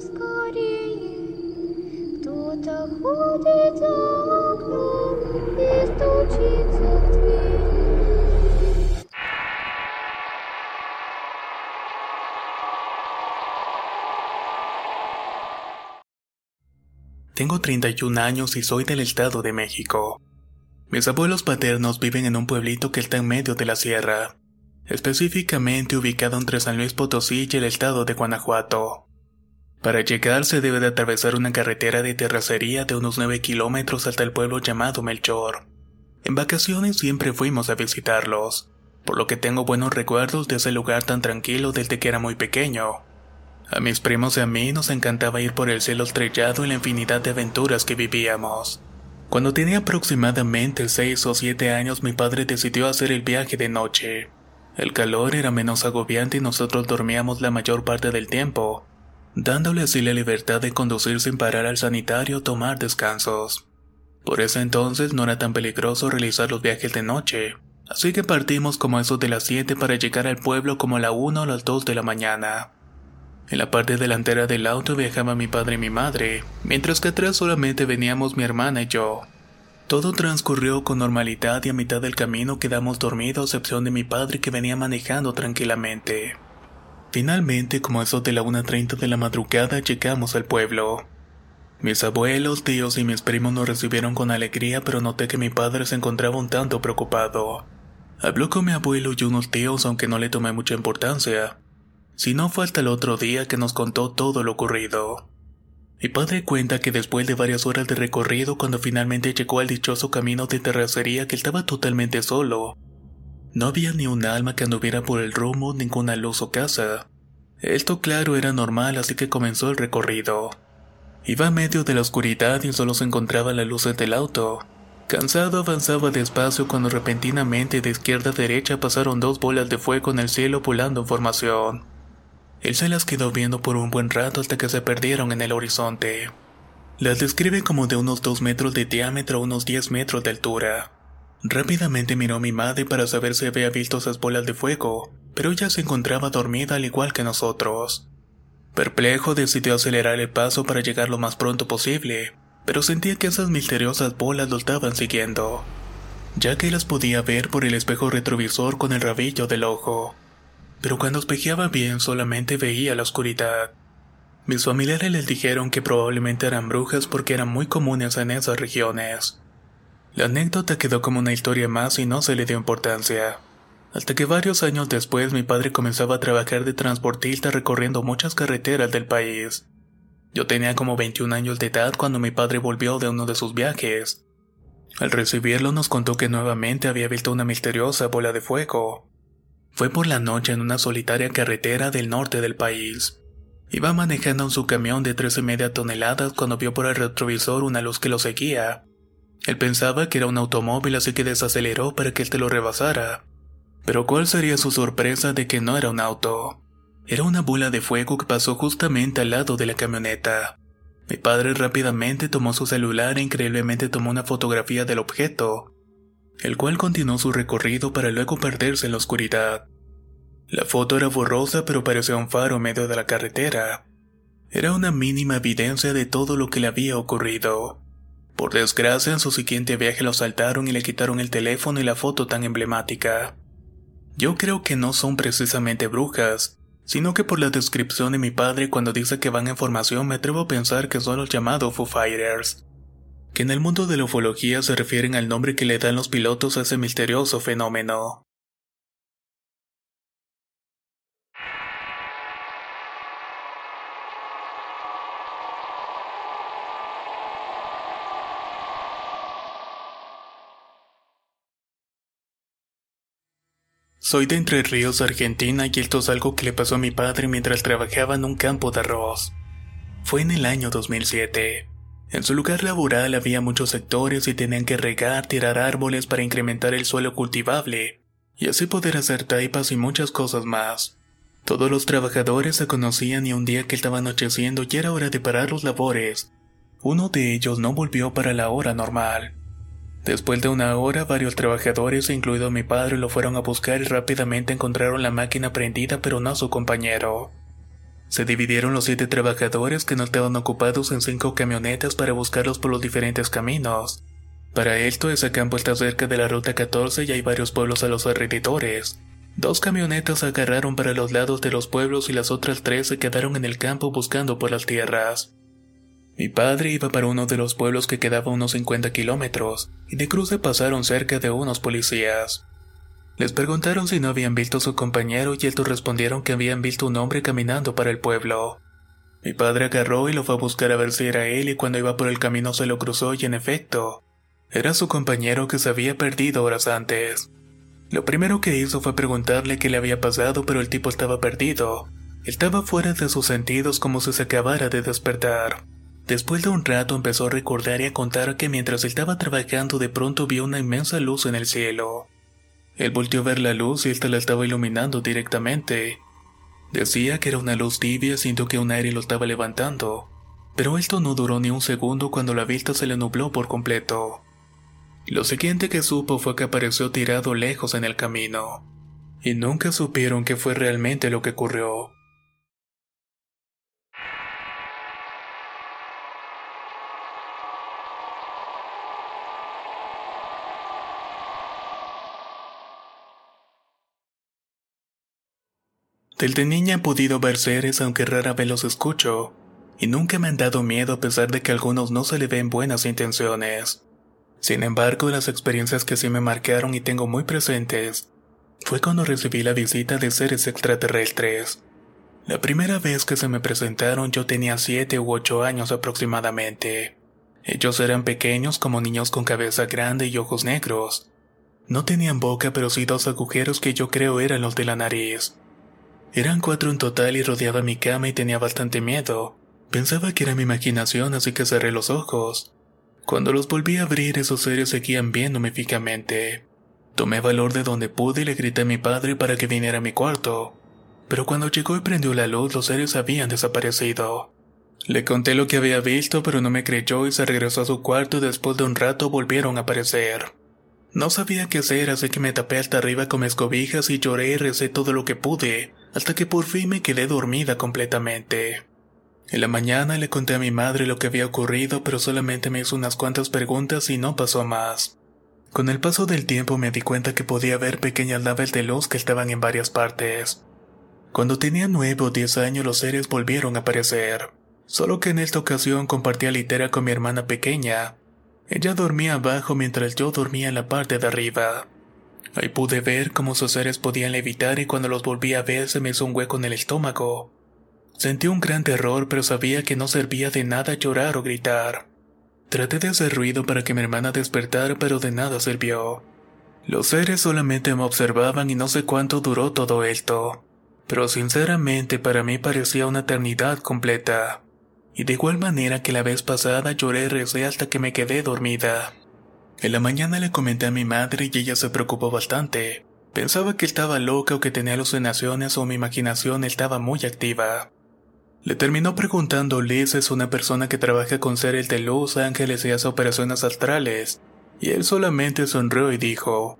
скорее. Кто-то ходит за окном и стучится в дверь. Tengo 31 años y soy del Estado de México. Mis abuelos paternos viven en un pueblito que está en medio de la sierra, específicamente ubicado entre San Luis Potosí y el estado de Guanajuato. Para llegar se debe de atravesar una carretera de terracería de unos 9 kilómetros hasta el pueblo llamado Melchor. En vacaciones siempre fuimos a visitarlos, por lo que tengo buenos recuerdos de ese lugar tan tranquilo desde que era muy pequeño. A mis primos y a mí nos encantaba ir por el cielo estrellado y la infinidad de aventuras que vivíamos. Cuando tenía aproximadamente 6 o 7 años mi padre decidió hacer el viaje de noche. El calor era menos agobiante y nosotros dormíamos la mayor parte del tiempo, dándole así la libertad de conducir sin parar al sanitario o tomar descansos. Por ese entonces no era tan peligroso realizar los viajes de noche, así que partimos como eso de las 7 para llegar al pueblo como a la 1 o las 2 de la mañana. En la parte delantera del auto viajaba mi padre y mi madre, mientras que atrás solamente veníamos mi hermana y yo. Todo transcurrió con normalidad y a mitad del camino quedamos dormidos a excepción de mi padre que venía manejando tranquilamente. Finalmente, como eso de la 1.30 de la madrugada, llegamos al pueblo. Mis abuelos, tíos y mis primos nos recibieron con alegría, pero noté que mi padre se encontraba un tanto preocupado. Habló con mi abuelo y unos tíos, aunque no le tomé mucha importancia. Si no fue hasta el otro día que nos contó todo lo ocurrido. Mi padre cuenta que después de varias horas de recorrido, cuando finalmente llegó al dichoso camino de terracería que estaba totalmente solo, no había ni un alma que anduviera por el rumbo, ninguna luz o casa. Esto claro era normal, así que comenzó el recorrido. Iba medio de la oscuridad y solo se encontraba la luz del auto. Cansado avanzaba despacio cuando repentinamente de izquierda a derecha pasaron dos bolas de fuego en el cielo volando en formación. Él se las quedó viendo por un buen rato hasta que se perdieron en el horizonte. Las describe como de unos 2 metros de diámetro a unos 10 metros de altura. Rápidamente miró a mi madre para saber si había visto esas bolas de fuego, pero ella se encontraba dormida al igual que nosotros. Perplejo decidió acelerar el paso para llegar lo más pronto posible, pero sentía que esas misteriosas bolas lo estaban siguiendo, ya que las podía ver por el espejo retrovisor con el rabillo del ojo pero cuando espejeaba bien solamente veía la oscuridad. Mis familiares les dijeron que probablemente eran brujas porque eran muy comunes en esas regiones. La anécdota quedó como una historia más y no se le dio importancia. Hasta que varios años después mi padre comenzaba a trabajar de transportista recorriendo muchas carreteras del país. Yo tenía como 21 años de edad cuando mi padre volvió de uno de sus viajes. Al recibirlo nos contó que nuevamente había visto una misteriosa bola de fuego. Fue por la noche en una solitaria carretera del norte del país. Iba manejando en su camión de tres y media toneladas cuando vio por el retrovisor una luz que lo seguía. Él pensaba que era un automóvil así que desaceleró para que éste lo rebasara. Pero cuál sería su sorpresa de que no era un auto. Era una bola de fuego que pasó justamente al lado de la camioneta. Mi padre rápidamente tomó su celular e increíblemente tomó una fotografía del objeto, el cual continuó su recorrido para luego perderse en la oscuridad. La foto era borrosa pero parecía un faro en medio de la carretera. Era una mínima evidencia de todo lo que le había ocurrido. Por desgracia, en su siguiente viaje lo saltaron y le quitaron el teléfono y la foto tan emblemática. Yo creo que no son precisamente brujas, sino que por la descripción de mi padre cuando dice que van en formación me atrevo a pensar que son los llamados Foo Fighters que en el mundo de la ufología se refieren al nombre que le dan los pilotos a ese misterioso fenómeno. Soy de Entre Ríos, Argentina, y esto es algo que le pasó a mi padre mientras trabajaba en un campo de arroz. Fue en el año 2007. En su lugar laboral había muchos sectores y tenían que regar, tirar árboles para incrementar el suelo cultivable, y así poder hacer taipas y muchas cosas más. Todos los trabajadores se conocían y un día que estaba anocheciendo y era hora de parar los labores, uno de ellos no volvió para la hora normal. Después de una hora, varios trabajadores, incluido mi padre, lo fueron a buscar y rápidamente encontraron la máquina prendida, pero no a su compañero. Se dividieron los siete trabajadores que no estaban ocupados en cinco camionetas para buscarlos por los diferentes caminos. Para esto, ese campo está cerca de la ruta 14 y hay varios pueblos a los alrededores. Dos camionetas agarraron para los lados de los pueblos y las otras tres se quedaron en el campo buscando por las tierras. Mi padre iba para uno de los pueblos que quedaba unos 50 kilómetros, y de cruce pasaron cerca de unos policías. Les preguntaron si no habían visto a su compañero y estos respondieron que habían visto un hombre caminando para el pueblo. Mi padre agarró y lo fue a buscar a ver si era él y cuando iba por el camino se lo cruzó y en efecto, era su compañero que se había perdido horas antes. Lo primero que hizo fue preguntarle qué le había pasado pero el tipo estaba perdido. Estaba fuera de sus sentidos como si se acabara de despertar. Después de un rato empezó a recordar y a contar que mientras estaba trabajando de pronto vio una inmensa luz en el cielo. Él volteó a ver la luz y esta la estaba iluminando directamente. Decía que era una luz tibia, sintió que un aire lo estaba levantando. Pero esto no duró ni un segundo cuando la vista se le nubló por completo. Lo siguiente que supo fue que apareció tirado lejos en el camino. Y nunca supieron qué fue realmente lo que ocurrió. Desde niña he podido ver seres aunque rara vez los escucho, y nunca me han dado miedo a pesar de que a algunos no se le ven buenas intenciones. Sin embargo, las experiencias que sí me marcaron y tengo muy presentes fue cuando recibí la visita de seres extraterrestres. La primera vez que se me presentaron yo tenía 7 u 8 años aproximadamente. Ellos eran pequeños como niños con cabeza grande y ojos negros. No tenían boca pero sí dos agujeros que yo creo eran los de la nariz. Eran cuatro en total y rodeaba mi cama y tenía bastante miedo. Pensaba que era mi imaginación, así que cerré los ojos. Cuando los volví a abrir, esos seres seguían viéndome fijamente. Tomé valor de donde pude y le grité a mi padre para que viniera a mi cuarto. Pero cuando llegó y prendió la luz, los seres habían desaparecido. Le conté lo que había visto, pero no me creyó y se regresó a su cuarto y después de un rato volvieron a aparecer. No sabía qué hacer, así que me tapé hasta arriba con mis cobijas y lloré y recé todo lo que pude, hasta que por fin me quedé dormida completamente. En la mañana le conté a mi madre lo que había ocurrido, pero solamente me hizo unas cuantas preguntas y no pasó más. Con el paso del tiempo me di cuenta que podía ver pequeñas naves de luz que estaban en varias partes. Cuando tenía nueve o diez años los seres volvieron a aparecer, solo que en esta ocasión compartía litera con mi hermana pequeña. Ella dormía abajo mientras yo dormía en la parte de arriba. Ahí pude ver cómo sus seres podían levitar y cuando los volví a ver se me hizo un hueco en el estómago. Sentí un gran terror pero sabía que no servía de nada llorar o gritar. Traté de hacer ruido para que mi hermana despertara pero de nada sirvió. Los seres solamente me observaban y no sé cuánto duró todo esto. Pero sinceramente para mí parecía una eternidad completa. Y de igual manera que la vez pasada lloré y recé hasta que me quedé dormida. En la mañana le comenté a mi madre y ella se preocupó bastante. Pensaba que estaba loca o que tenía alucinaciones o mi imaginación estaba muy activa. Le terminó preguntando Liz es una persona que trabaja con seres de luz, ángeles y hace operaciones astrales. Y él solamente sonrió y dijo,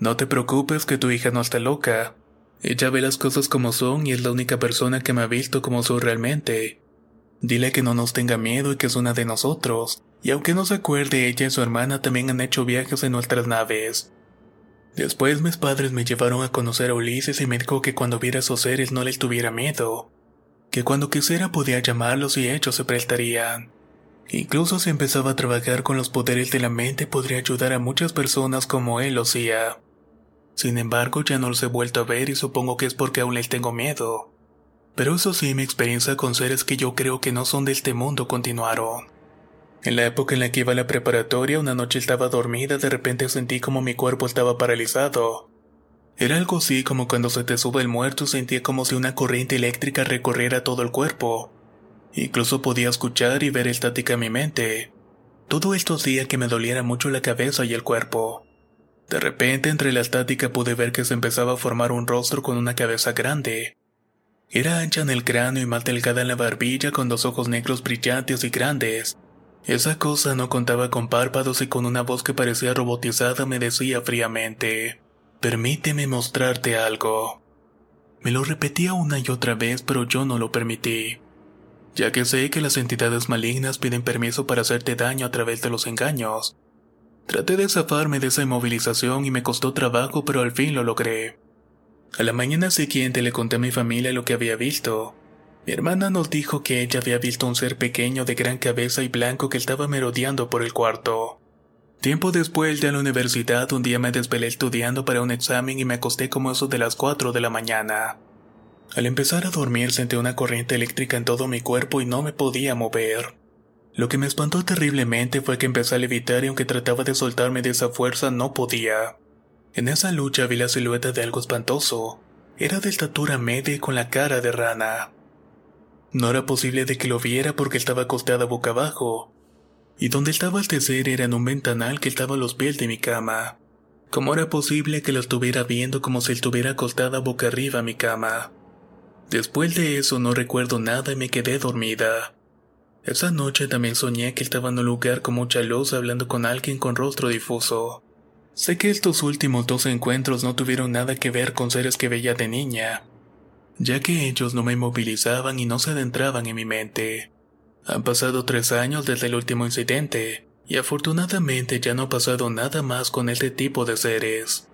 No te preocupes que tu hija no está loca. Ella ve las cosas como son y es la única persona que me ha visto como soy realmente. Dile que no nos tenga miedo y que es una de nosotros y aunque no se acuerde, ella y su hermana también han hecho viajes en nuestras naves. Después mis padres me llevaron a conocer a Ulises y me dijo que cuando viera esos seres no les tuviera miedo, que cuando quisiera podía llamarlos y ellos se prestarían. Incluso si empezaba a trabajar con los poderes de la mente podría ayudar a muchas personas como él lo hacía. Sin embargo, ya no los he vuelto a ver y supongo que es porque aún les tengo miedo. Pero eso sí, mi experiencia con seres que yo creo que no son de este mundo continuaron. En la época en la que iba a la preparatoria, una noche estaba dormida, de repente sentí como mi cuerpo estaba paralizado. Era algo así como cuando se te sube el muerto sentía como si una corriente eléctrica recorriera todo el cuerpo. Incluso podía escuchar y ver estática en mi mente. Todo esto hacía que me doliera mucho la cabeza y el cuerpo. De repente entre la estática pude ver que se empezaba a formar un rostro con una cabeza grande. Era ancha en el cráneo y más delgada en la barbilla con dos ojos negros brillantes y grandes. Esa cosa no contaba con párpados y con una voz que parecía robotizada me decía fríamente, Permíteme mostrarte algo. Me lo repetía una y otra vez, pero yo no lo permití, ya que sé que las entidades malignas piden permiso para hacerte daño a través de los engaños. Traté de zafarme de esa inmovilización y me costó trabajo, pero al fin lo logré. A la mañana siguiente le conté a mi familia lo que había visto. Mi hermana nos dijo que ella había visto un ser pequeño de gran cabeza y blanco que estaba merodeando por el cuarto. Tiempo después de la universidad, un día me desvelé estudiando para un examen y me acosté como eso de las 4 de la mañana. Al empezar a dormir sentí una corriente eléctrica en todo mi cuerpo y no me podía mover. Lo que me espantó terriblemente fue que empecé a levitar y aunque trataba de soltarme de esa fuerza no podía. En esa lucha vi la silueta de algo espantoso. Era de estatura media y con la cara de rana. No era posible de que lo viera porque estaba acostada boca abajo. Y donde estaba el ser era en un ventanal que estaba a los pies de mi cama. ¿Cómo era posible que lo estuviera viendo como si estuviera acostada boca arriba a mi cama? Después de eso no recuerdo nada y me quedé dormida. Esa noche también soñé que estaba en un lugar con mucha luz hablando con alguien con rostro difuso. Sé que estos últimos dos encuentros no tuvieron nada que ver con seres que veía de niña, ya que ellos no me movilizaban y no se adentraban en mi mente. Han pasado tres años desde el último incidente, y afortunadamente ya no ha pasado nada más con este tipo de seres.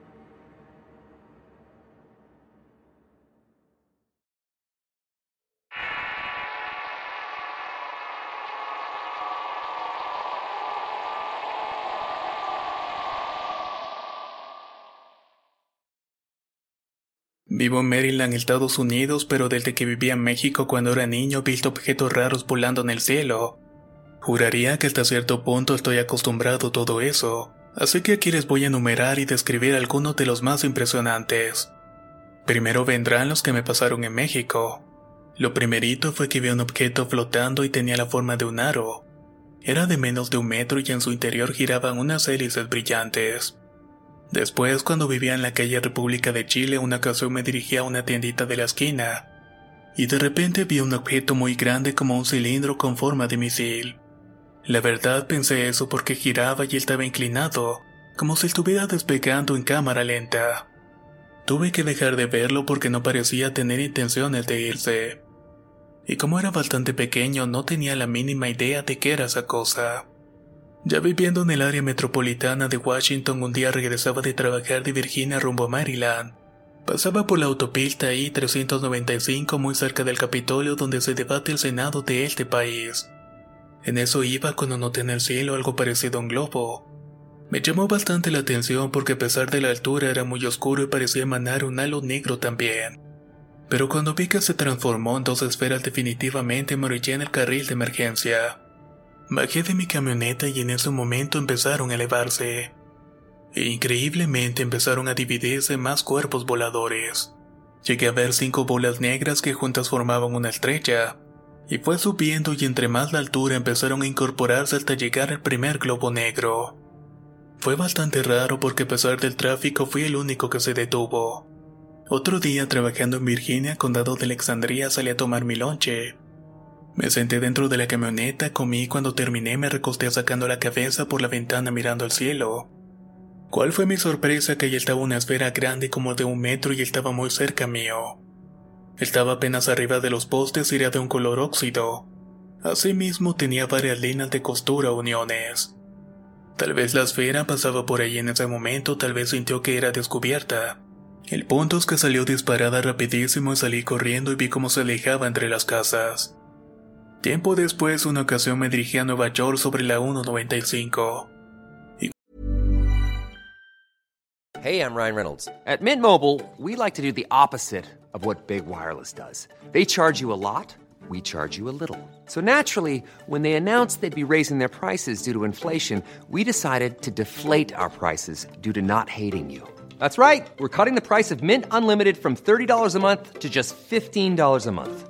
Vivo en Maryland, Estados Unidos, pero desde que vivía en México cuando era niño he visto objetos raros volando en el cielo. Juraría que hasta cierto punto estoy acostumbrado a todo eso, así que aquí les voy a enumerar y describir algunos de los más impresionantes. Primero vendrán los que me pasaron en México. Lo primerito fue que vi un objeto flotando y tenía la forma de un aro. Era de menos de un metro y en su interior giraban unas hélices brillantes. Después, cuando vivía en la calle República de Chile, una ocasión me dirigí a una tiendita de la esquina, y de repente vi un objeto muy grande como un cilindro con forma de misil. La verdad pensé eso porque giraba y estaba inclinado, como si estuviera despegando en cámara lenta. Tuve que dejar de verlo porque no parecía tener intenciones de irse. Y como era bastante pequeño, no tenía la mínima idea de qué era esa cosa. Ya viviendo en el área metropolitana de Washington, un día regresaba de trabajar de Virginia rumbo a Maryland. Pasaba por la autopista I-395 muy cerca del Capitolio donde se debate el Senado de este país. En eso iba cuando noté en el cielo algo parecido a un globo. Me llamó bastante la atención porque a pesar de la altura era muy oscuro y parecía emanar un halo negro también. Pero cuando vi que se transformó en dos esferas definitivamente me en el carril de emergencia. Bajé de mi camioneta y en ese momento empezaron a elevarse. E increíblemente empezaron a dividirse más cuerpos voladores. Llegué a ver cinco bolas negras que juntas formaban una estrella, y fue subiendo y entre más la altura empezaron a incorporarse hasta llegar al primer globo negro. Fue bastante raro porque a pesar del tráfico fui el único que se detuvo. Otro día trabajando en Virginia, condado de Alexandria, salí a tomar mi lonche. Me senté dentro de la camioneta, comí y cuando terminé me recosté sacando la cabeza por la ventana mirando al cielo. ¿Cuál fue mi sorpresa que ahí estaba una esfera grande como de un metro y estaba muy cerca mío? Estaba apenas arriba de los postes y era de un color óxido. Asimismo tenía varias líneas de costura uniones. Tal vez la esfera pasaba por ahí en ese momento, tal vez sintió que era descubierta. El punto es que salió disparada rapidísimo y salí corriendo y vi cómo se alejaba entre las casas. Tiempo después, una ocasión me dirigí a Nueva York sobre la 195. Hey, I'm Ryan Reynolds. At Mint Mobile, we like to do the opposite of what Big Wireless does. They charge you a lot, we charge you a little. So naturally, when they announced they'd be raising their prices due to inflation, we decided to deflate our prices due to not hating you. That's right. We're cutting the price of Mint Unlimited from $30 a month to just $15 a month.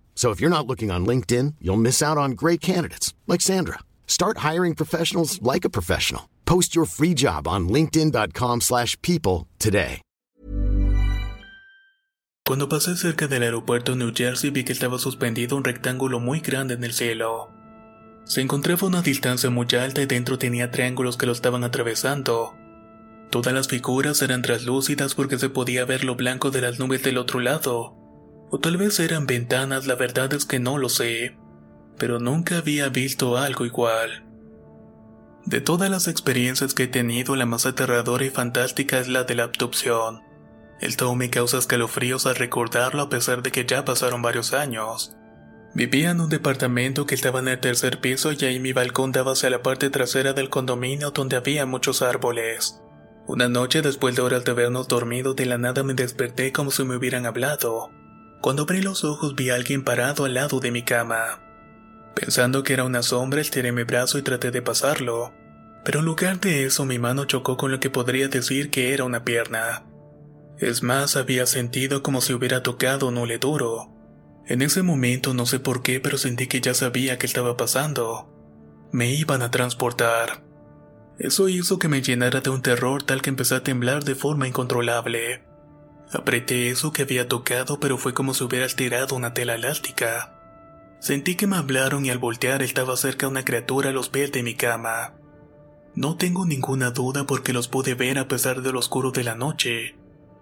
So if you're not looking on LinkedIn, you'll miss out on great candidates like Sandra. Start hiring professionals like a professional. Post your free job on linkedin.com/people today. Cuando pasé cerca del aeropuerto de New Jersey vi que estaba suspendido un rectángulo muy grande en el cielo. Se encontraba a una distancia muy alta y dentro tenía triángulos que lo estaban atravesando. Todas las figuras eran translúcidas porque se podía ver lo blanco de las nubes del otro lado. O tal vez eran ventanas, la verdad es que no lo sé. Pero nunca había visto algo igual. De todas las experiencias que he tenido, la más aterradora y fantástica es la de la abducción. El todo me causa escalofríos al recordarlo a pesar de que ya pasaron varios años. Vivía en un departamento que estaba en el tercer piso y ahí mi balcón daba hacia la parte trasera del condominio donde había muchos árboles. Una noche después de horas de habernos dormido de la nada me desperté como si me hubieran hablado. Cuando abrí los ojos vi a alguien parado al lado de mi cama. Pensando que era una sombra, estiré mi brazo y traté de pasarlo. Pero en lugar de eso mi mano chocó con lo que podría decir que era una pierna. Es más, había sentido como si hubiera tocado un hule duro. En ese momento no sé por qué, pero sentí que ya sabía qué estaba pasando. Me iban a transportar. Eso hizo que me llenara de un terror tal que empecé a temblar de forma incontrolable. Apreté eso que había tocado, pero fue como si hubiera tirado una tela elástica. Sentí que me hablaron y al voltear estaba cerca una criatura a los pies de mi cama. No tengo ninguna duda porque los pude ver a pesar de lo oscuro de la noche.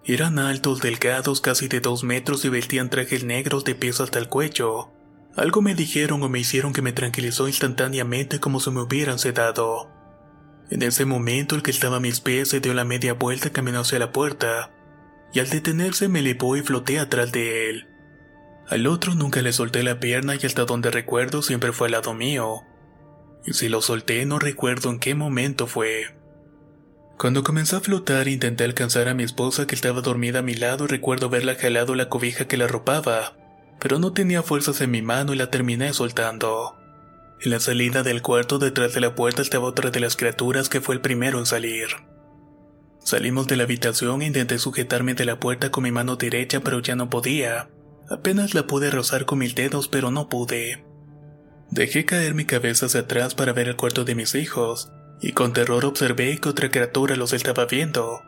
Eran altos, delgados, casi de dos metros y vestían trajes negros de pies hasta el cuello. Algo me dijeron o me hicieron que me tranquilizó instantáneamente como si me hubieran sedado. En ese momento el que estaba a mis pies se dio la media vuelta y caminó hacia la puerta, y al detenerse me elevó y floté atrás de él. Al otro nunca le solté la pierna y hasta donde recuerdo siempre fue al lado mío. Y si lo solté no recuerdo en qué momento fue. Cuando comencé a flotar intenté alcanzar a mi esposa que estaba dormida a mi lado y recuerdo haberla jalado la cobija que la arropaba, pero no tenía fuerzas en mi mano y la terminé soltando. En la salida del cuarto detrás de la puerta estaba otra de las criaturas que fue el primero en salir. Salimos de la habitación e intenté sujetarme de la puerta con mi mano derecha pero ya no podía. Apenas la pude rozar con mis dedos pero no pude. Dejé caer mi cabeza hacia atrás para ver el cuarto de mis hijos, y con terror observé que otra criatura los estaba viendo.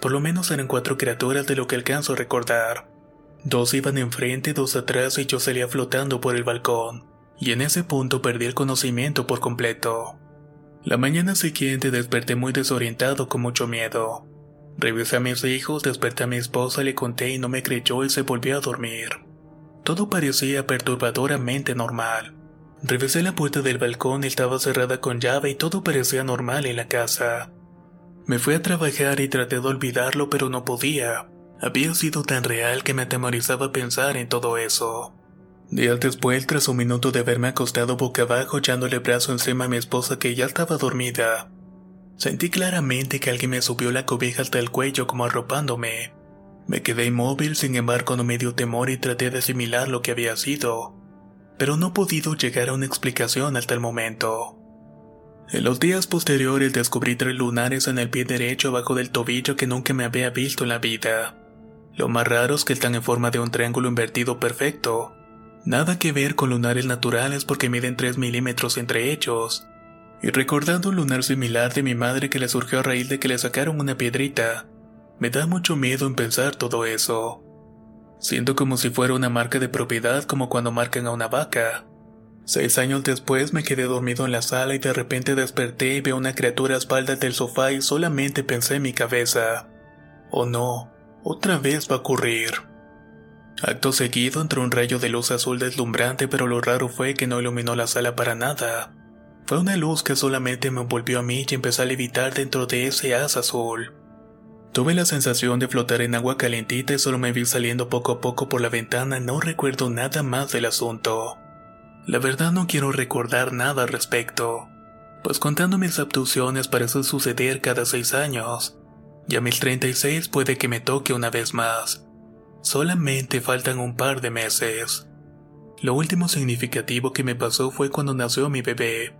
Por lo menos eran cuatro criaturas de lo que alcanzo a recordar. Dos iban enfrente, dos atrás y yo salía flotando por el balcón, y en ese punto perdí el conocimiento por completo. La mañana siguiente desperté muy desorientado con mucho miedo. Revisé a mis hijos, desperté a mi esposa, le conté y no me creyó y se volvió a dormir. Todo parecía perturbadoramente normal. Revisé la puerta del balcón, estaba cerrada con llave y todo parecía normal en la casa. Me fui a trabajar y traté de olvidarlo, pero no podía. Había sido tan real que me atemorizaba pensar en todo eso. Días después, tras un minuto de haberme acostado boca abajo echándole el brazo encima a mi esposa que ya estaba dormida, sentí claramente que alguien me subió la cobija hasta el cuello como arropándome. Me quedé inmóvil, sin embargo no me dio temor y traté de asimilar lo que había sido pero no he podido llegar a una explicación hasta el momento. En los días posteriores descubrí tres lunares en el pie derecho abajo del tobillo que nunca me había visto en la vida. Lo más raro es que están en forma de un triángulo invertido perfecto. Nada que ver con lunares naturales porque miden 3 milímetros entre ellos. Y recordando un lunar similar de mi madre que le surgió a raíz de que le sacaron una piedrita, me da mucho miedo en pensar todo eso. Siento como si fuera una marca de propiedad como cuando marcan a una vaca. Seis años después me quedé dormido en la sala y de repente desperté y veo una criatura a espaldas del sofá y solamente pensé en mi cabeza. Oh no, otra vez va a ocurrir. Acto seguido entró un rayo de luz azul deslumbrante pero lo raro fue que no iluminó la sala para nada. Fue una luz que solamente me envolvió a mí y empecé a levitar dentro de ese haz azul. Tuve la sensación de flotar en agua calientita y solo me vi saliendo poco a poco por la ventana, no recuerdo nada más del asunto. La verdad no quiero recordar nada al respecto, pues contando mis abducciones parece suceder cada seis años, y a mis 36 puede que me toque una vez más. Solamente faltan un par de meses. Lo último significativo que me pasó fue cuando nació mi bebé.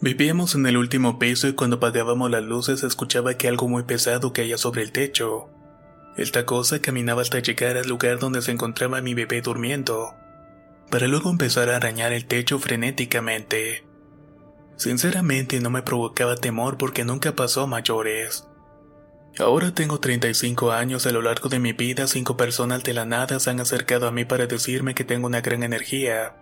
Vivíamos en el último piso y cuando apagábamos las luces escuchaba que algo muy pesado caía sobre el techo. Esta cosa caminaba hasta llegar al lugar donde se encontraba mi bebé durmiendo, para luego empezar a arañar el techo frenéticamente. Sinceramente no me provocaba temor porque nunca pasó a mayores. Ahora tengo 35 años, a lo largo de mi vida cinco personas de la nada se han acercado a mí para decirme que tengo una gran energía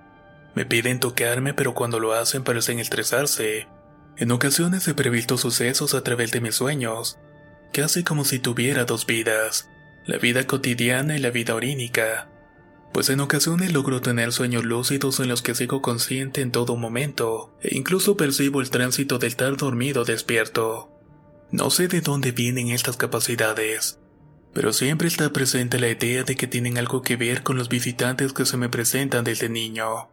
me piden tocarme, pero cuando lo hacen parecen estresarse. En ocasiones he previsto sucesos a través de mis sueños, casi como si tuviera dos vidas, la vida cotidiana y la vida orínica. Pues en ocasiones logro tener sueños lúcidos en los que sigo consciente en todo momento, e incluso percibo el tránsito del estar dormido despierto. No sé de dónde vienen estas capacidades, pero siempre está presente la idea de que tienen algo que ver con los visitantes que se me presentan desde niño.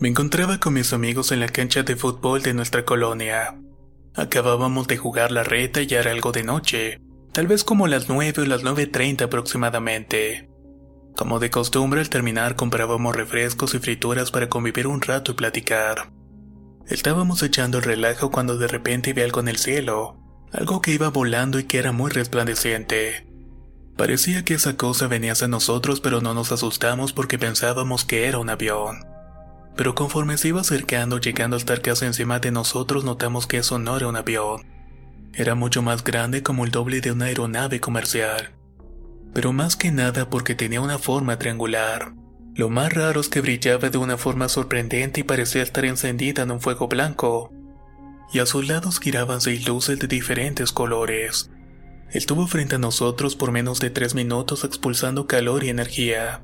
Me encontraba con mis amigos en la cancha de fútbol de nuestra colonia. Acabábamos de jugar la reta y era algo de noche, tal vez como las 9 o las 9.30 aproximadamente. Como de costumbre al terminar comprábamos refrescos y frituras para convivir un rato y platicar. Estábamos echando el relajo cuando de repente vi algo en el cielo, algo que iba volando y que era muy resplandeciente. Parecía que esa cosa venía hacia nosotros pero no nos asustamos porque pensábamos que era un avión pero conforme se iba acercando, llegando a estar casi encima de nosotros, notamos que eso no era un avión. Era mucho más grande como el doble de una aeronave comercial. Pero más que nada porque tenía una forma triangular. Lo más raro es que brillaba de una forma sorprendente y parecía estar encendida en un fuego blanco. Y a sus lados giraban seis luces de diferentes colores. Estuvo frente a nosotros por menos de tres minutos expulsando calor y energía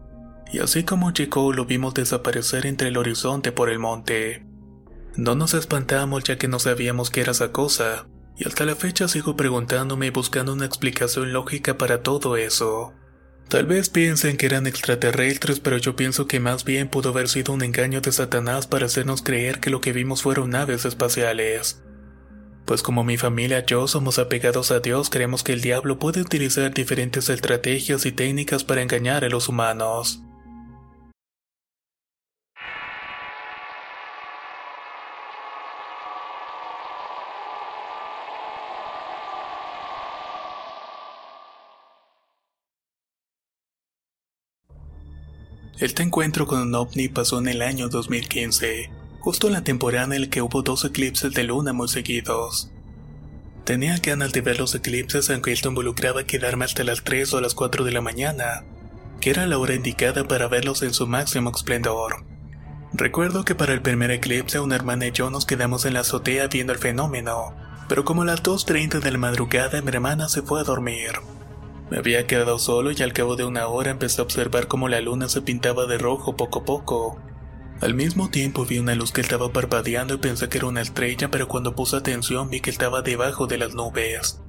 y así como llegó lo vimos desaparecer entre el horizonte por el monte. No nos espantamos ya que no sabíamos qué era esa cosa, y hasta la fecha sigo preguntándome y buscando una explicación lógica para todo eso. Tal vez piensen que eran extraterrestres, pero yo pienso que más bien pudo haber sido un engaño de Satanás para hacernos creer que lo que vimos fueron naves espaciales. Pues como mi familia y yo somos apegados a Dios, creemos que el diablo puede utilizar diferentes estrategias y técnicas para engañar a los humanos. Este encuentro con un ovni pasó en el año 2015, justo en la temporada en la que hubo dos eclipses de luna muy seguidos. Tenía ganas de ver los eclipses aunque esto involucraba quedarme hasta las 3 o las 4 de la mañana, que era la hora indicada para verlos en su máximo esplendor. Recuerdo que para el primer eclipse una hermana y yo nos quedamos en la azotea viendo el fenómeno, pero como a las 2.30 de la madrugada mi hermana se fue a dormir. Me había quedado solo y al cabo de una hora empecé a observar cómo la luna se pintaba de rojo poco a poco. Al mismo tiempo vi una luz que estaba parpadeando y pensé que era una estrella, pero cuando puse atención vi que estaba debajo de las nubes.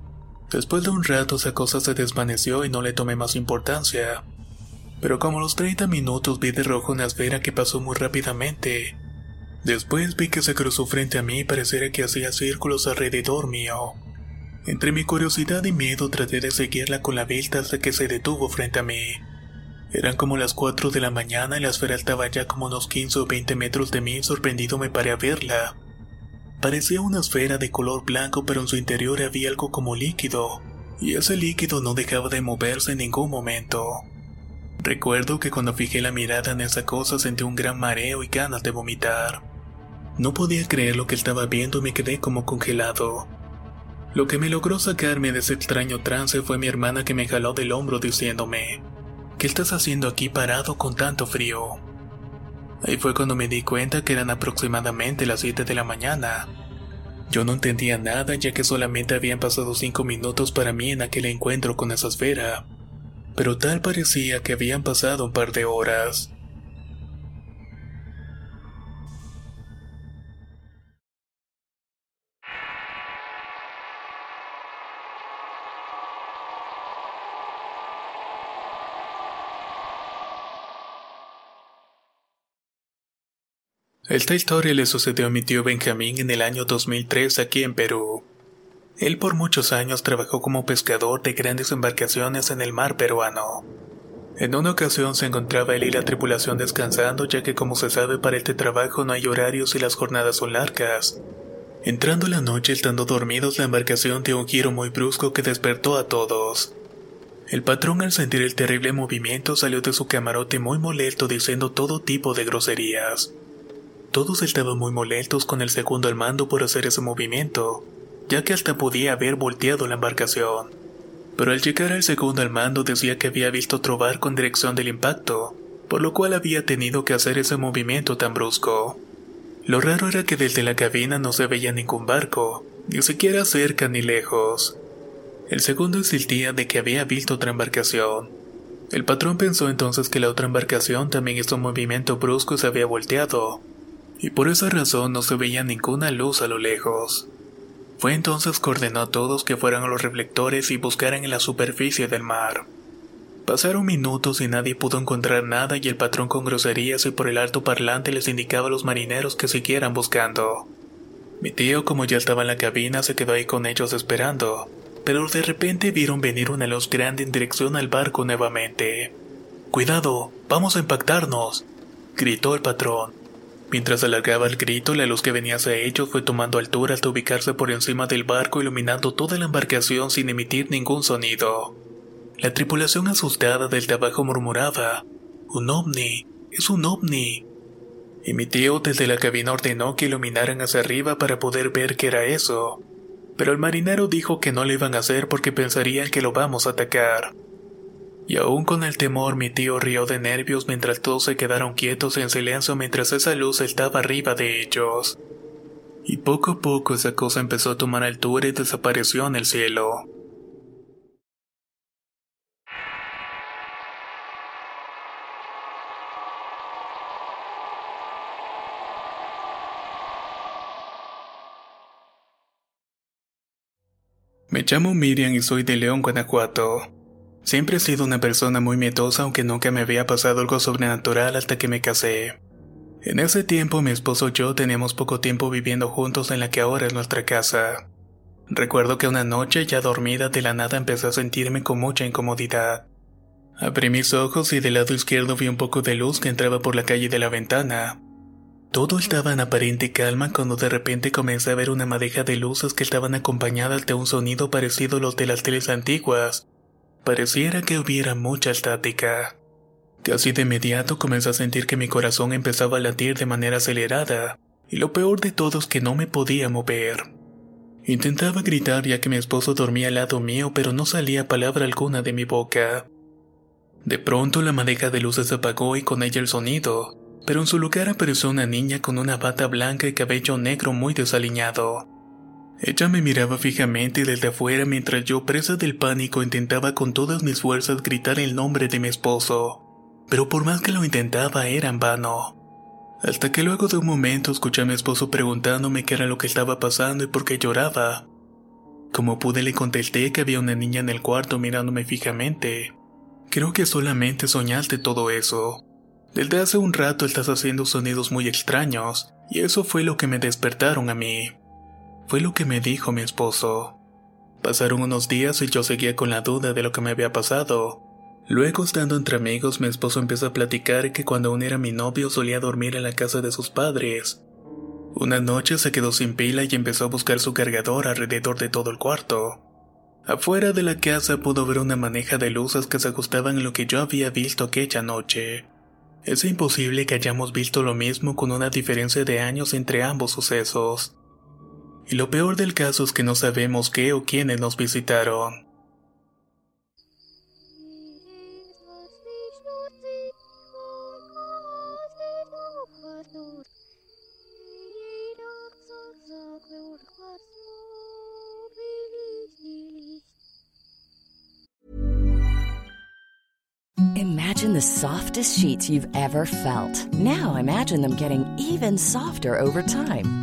Después de un rato esa cosa se desvaneció y no le tomé más importancia. Pero como a los 30 minutos vi de rojo una esfera que pasó muy rápidamente. Después vi que se cruzó frente a mí y pareciera que hacía círculos alrededor mío. Entre mi curiosidad y miedo traté de seguirla con la vista hasta que se detuvo frente a mí. Eran como las 4 de la mañana y la esfera estaba ya como unos 15 o 20 metros de mí sorprendido me paré a verla. Parecía una esfera de color blanco pero en su interior había algo como líquido, y ese líquido no dejaba de moverse en ningún momento. Recuerdo que cuando fijé la mirada en esa cosa sentí un gran mareo y ganas de vomitar. No podía creer lo que estaba viendo y me quedé como congelado. Lo que me logró sacarme de ese extraño trance fue mi hermana que me jaló del hombro diciéndome, ¿qué estás haciendo aquí parado con tanto frío? Ahí fue cuando me di cuenta que eran aproximadamente las 7 de la mañana. Yo no entendía nada ya que solamente habían pasado 5 minutos para mí en aquel encuentro con esa esfera, pero tal parecía que habían pasado un par de horas. Esta historia le sucedió a mi tío Benjamín en el año 2003 aquí en Perú. Él por muchos años trabajó como pescador de grandes embarcaciones en el mar peruano. En una ocasión se encontraba él y la tripulación descansando ya que como se sabe para este trabajo no hay horarios y las jornadas son largas. Entrando la noche estando dormidos la embarcación dio un giro muy brusco que despertó a todos. El patrón al sentir el terrible movimiento salió de su camarote muy molesto diciendo todo tipo de groserías. Todos estaban muy molestos con el segundo al mando por hacer ese movimiento, ya que hasta podía haber volteado la embarcación. Pero al llegar al segundo al mando decía que había visto otro barco en dirección del impacto, por lo cual había tenido que hacer ese movimiento tan brusco. Lo raro era que desde la cabina no se veía ningún barco, ni siquiera cerca ni lejos. El segundo insistía de que había visto otra embarcación. El patrón pensó entonces que la otra embarcación también hizo un movimiento brusco y se había volteado, y por esa razón no se veía ninguna luz a lo lejos. Fue entonces que ordenó a todos que fueran a los reflectores y buscaran en la superficie del mar. Pasaron minutos y nadie pudo encontrar nada y el patrón con groserías y por el alto parlante les indicaba a los marineros que siguieran buscando. Mi tío, como ya estaba en la cabina, se quedó ahí con ellos esperando, pero de repente vieron venir una luz grande en dirección al barco nuevamente. Cuidado, vamos a impactarnos, gritó el patrón. Mientras alargaba el grito, la luz que venía hacia ellos fue tomando altura hasta ubicarse por encima del barco, iluminando toda la embarcación sin emitir ningún sonido. La tripulación asustada del trabajo murmuraba: Un ovni, es un ovni. Y mi tío desde la cabina ordenó que iluminaran hacia arriba para poder ver qué era eso. Pero el marinero dijo que no lo iban a hacer porque pensarían que lo vamos a atacar. Y aún con el temor mi tío rió de nervios mientras todos se quedaron quietos en silencio mientras esa luz estaba arriba de ellos. Y poco a poco esa cosa empezó a tomar altura y desapareció en el cielo. Me llamo Miriam y soy de León, Guanajuato. Siempre he sido una persona muy miedosa aunque nunca me había pasado algo sobrenatural hasta que me casé. En ese tiempo mi esposo y yo teníamos poco tiempo viviendo juntos en la que ahora es nuestra casa. Recuerdo que una noche ya dormida de la nada empecé a sentirme con mucha incomodidad. Abrí mis ojos y del lado izquierdo vi un poco de luz que entraba por la calle de la ventana. Todo estaba en aparente calma cuando de repente comencé a ver una madeja de luces que estaban acompañadas de un sonido parecido a los de las teles antiguas, Pareciera que hubiera mucha estática. Casi de inmediato comencé a sentir que mi corazón empezaba a latir de manera acelerada, y lo peor de todo es que no me podía mover. Intentaba gritar ya que mi esposo dormía al lado mío, pero no salía palabra alguna de mi boca. De pronto la madeja de luces se apagó y con ella el sonido, pero en su lugar apareció una niña con una bata blanca y cabello negro muy desaliñado. Ella me miraba fijamente desde afuera mientras yo, presa del pánico, intentaba con todas mis fuerzas gritar el nombre de mi esposo. Pero por más que lo intentaba era en vano. Hasta que luego de un momento escuché a mi esposo preguntándome qué era lo que estaba pasando y por qué lloraba. Como pude le contesté que había una niña en el cuarto mirándome fijamente. Creo que solamente soñaste todo eso. Desde hace un rato estás haciendo sonidos muy extraños, y eso fue lo que me despertaron a mí. Fue lo que me dijo mi esposo. Pasaron unos días y yo seguía con la duda de lo que me había pasado. Luego, estando entre amigos, mi esposo empezó a platicar que cuando aún era mi novio solía dormir en la casa de sus padres. Una noche se quedó sin pila y empezó a buscar su cargador alrededor de todo el cuarto. Afuera de la casa pudo ver una maneja de luces que se ajustaban en lo que yo había visto aquella noche. Es imposible que hayamos visto lo mismo con una diferencia de años entre ambos sucesos. Y lo peor del caso es que no sabemos qué o quiénes nos visitaron. imagine the softest sheets you've ever felt. Now imagine them getting even softer over time.